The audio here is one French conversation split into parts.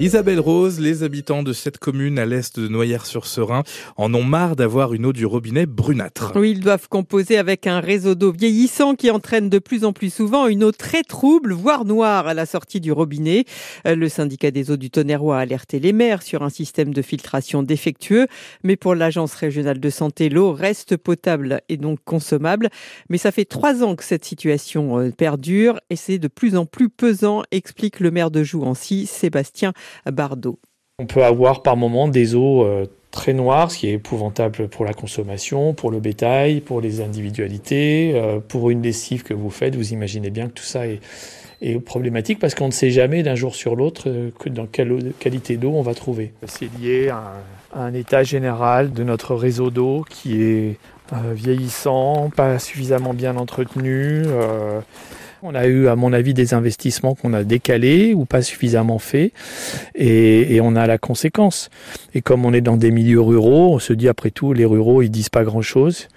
Isabelle Rose, les habitants de cette commune à l'est de Noyères-sur-Serein en ont marre d'avoir une eau du robinet brunâtre. Oui, ils doivent composer avec un réseau d'eau vieillissant qui entraîne de plus en plus souvent une eau très trouble, voire noire à la sortie du robinet. Euh, le syndicat des eaux du Tonnerrois a alerté les maires sur un système de filtration défectueux, mais pour l'agence régionale de santé, l'eau reste potable et donc consommable. Mais ça fait trois ans que cette situation euh, perdure et c'est de plus en plus pesant, explique le maire de Jouancy, Sébastien Bardot. On peut avoir par moment des eaux euh, très noires, ce qui est épouvantable pour la consommation, pour le bétail, pour les individualités, euh, pour une lessive que vous faites. Vous imaginez bien que tout ça est, problématique parce qu'on ne sait jamais d'un jour sur l'autre euh, dans quelle qualité d'eau on va trouver. C'est lié à un, état général de notre réseau d'eau qui est vieillissant, pas suffisamment bien entretenu. On a eu, à mon avis, des investissements qu'on a décalés ou pas suffisamment faits, et, on a la conséquence. Et comme on est dans des milieux ruraux, on se dit après tout, les ruraux, ils disent pas grand-chose,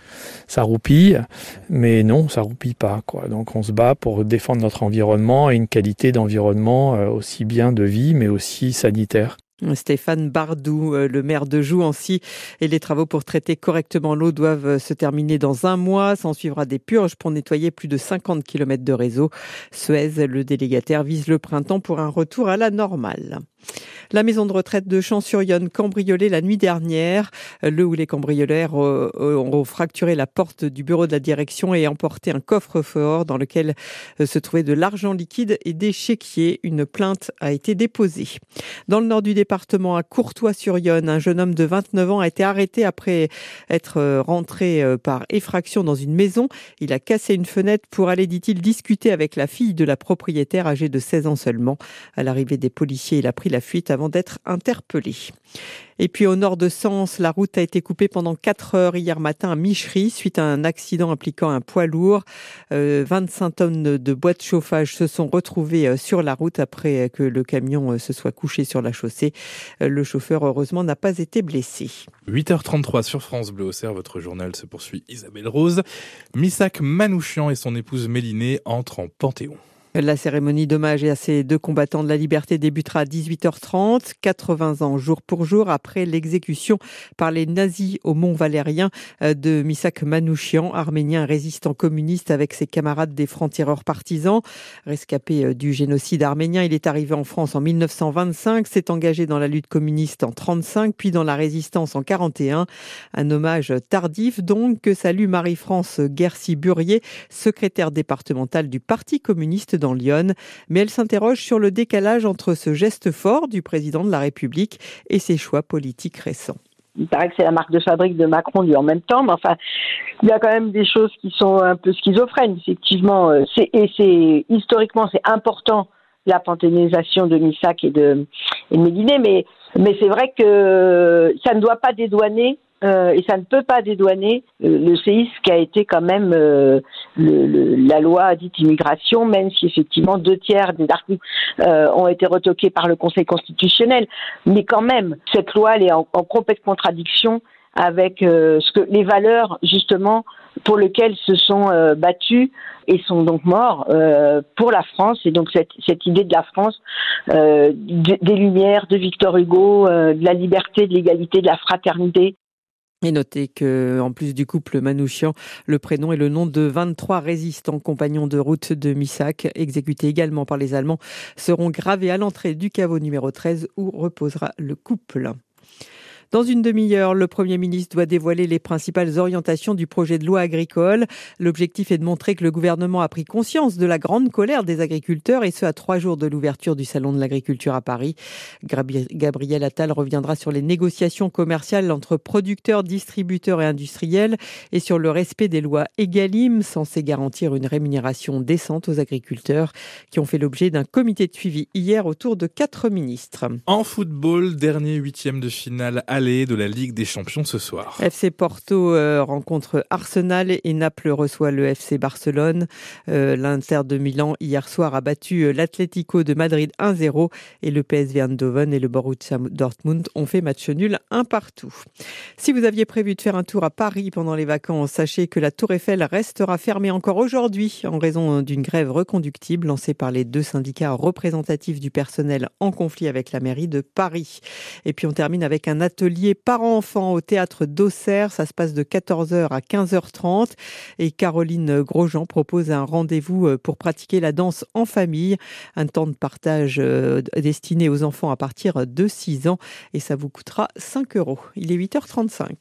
ça roupille, mais non, ça roupille pas. Quoi. Donc on se bat pour défendre notre environnement et une qualité d'environnement euh, aussi bien de vie, mais aussi sanitaire. Stéphane Bardou, euh, le maire de Jouancy, et les travaux pour traiter correctement l'eau doivent euh, se terminer dans un mois. S'en suivra des purges pour nettoyer plus de 50 km de réseau. Suez, le délégataire, vise le printemps pour un retour à la normale. La maison de retraite de Champs-sur-Yonne cambriolée la nuit dernière. Le ou les cambrioleurs euh, ont fracturé la porte du bureau de la direction et emporté un coffre-fort dans lequel euh, se trouvait de l'argent liquide et des chéquiers. Une plainte a été déposée. Dans le nord du département, à Courtois-sur-Yonne, un jeune homme de 29 ans a été arrêté après être euh, rentré par effraction dans une maison. Il a cassé une fenêtre pour aller, dit-il, discuter avec la fille de la propriétaire âgée de 16 ans seulement. À l'arrivée des policiers, il a pris la fuite avant d'être interpellé. Et puis au nord de Sens, la route a été coupée pendant 4 heures hier matin à Michery suite à un accident impliquant un poids lourd. 25 euh, tonnes de bois de chauffage se sont retrouvées euh, sur la route après que le camion euh, se soit couché sur la chaussée. Le chauffeur, heureusement, n'a pas été blessé. 8h33 sur France Bleu Auxerre, votre journal se poursuit Isabelle Rose. Missak Manouchian et son épouse Mélinée entrent en Panthéon. La cérémonie d'hommage à ces deux combattants de la liberté débutera à 18h30, 80 ans jour pour jour après l'exécution par les nazis au Mont Valérien euh, de Misak Manouchian, arménien résistant communiste avec ses camarades des francs-tireurs partisans. Rescapé euh, du génocide arménien, il est arrivé en France en 1925, s'est engagé dans la lutte communiste en 35, puis dans la résistance en 41. Un hommage tardif donc que salue Marie-France Guercy-Burier, secrétaire départementale du Parti communiste Lyon, mais elle s'interroge sur le décalage entre ce geste fort du président de la République et ses choix politiques récents. Il paraît que c'est la marque de fabrique de Macron lui en même temps, mais enfin, il y a quand même des choses qui sont un peu schizophrènes, effectivement. Euh, et c'est historiquement c'est important la panthéonisation de Missac et de, et mais mais c'est vrai que ça ne doit pas dédouaner euh, et ça ne peut pas dédouaner euh, le séisme qui a été quand même euh, le, la loi dite immigration, même si effectivement deux tiers des articles ont été retoqués par le Conseil constitutionnel. Mais quand même, cette loi elle est en, en complète contradiction avec ce que les valeurs justement pour lesquelles se sont battus et sont donc morts pour la France. Et donc cette, cette idée de la France, des Lumières, de Victor Hugo, de la liberté, de l'égalité, de la fraternité, et notez que, en plus du couple Manouchian, le prénom et le nom de 23 résistants compagnons de route de Missac, exécutés également par les Allemands, seront gravés à l'entrée du caveau numéro 13 où reposera le couple. Dans une demi-heure, le Premier ministre doit dévoiler les principales orientations du projet de loi agricole. L'objectif est de montrer que le gouvernement a pris conscience de la grande colère des agriculteurs et ce à trois jours de l'ouverture du Salon de l'agriculture à Paris. Gabriel Attal reviendra sur les négociations commerciales entre producteurs, distributeurs et industriels et sur le respect des lois EGalim censées garantir une rémunération décente aux agriculteurs qui ont fait l'objet d'un comité de suivi hier autour de quatre ministres. En football, dernier huitième de finale aller de la Ligue des Champions ce soir. FC Porto euh, rencontre Arsenal et Naples reçoit le FC Barcelone. Euh, L'Inter de Milan hier soir a battu euh, l'Atlético de Madrid 1-0 et le PSV Eindhoven et le Borussia Dortmund ont fait match nul un partout. Si vous aviez prévu de faire un tour à Paris pendant les vacances, sachez que la Tour Eiffel restera fermée encore aujourd'hui en raison d'une grève reconductible lancée par les deux syndicats représentatifs du personnel en conflit avec la mairie de Paris. Et puis on termine avec un atelier parents-enfants au théâtre d'Auxerre. Ça se passe de 14h à 15h30 et Caroline Grosjean propose un rendez-vous euh, pour pratiquer la danse en famille, un temps de partage euh, destiné aux enfants à partir de 6 ans et ça vous coûtera 5 euros. Il est 8h35.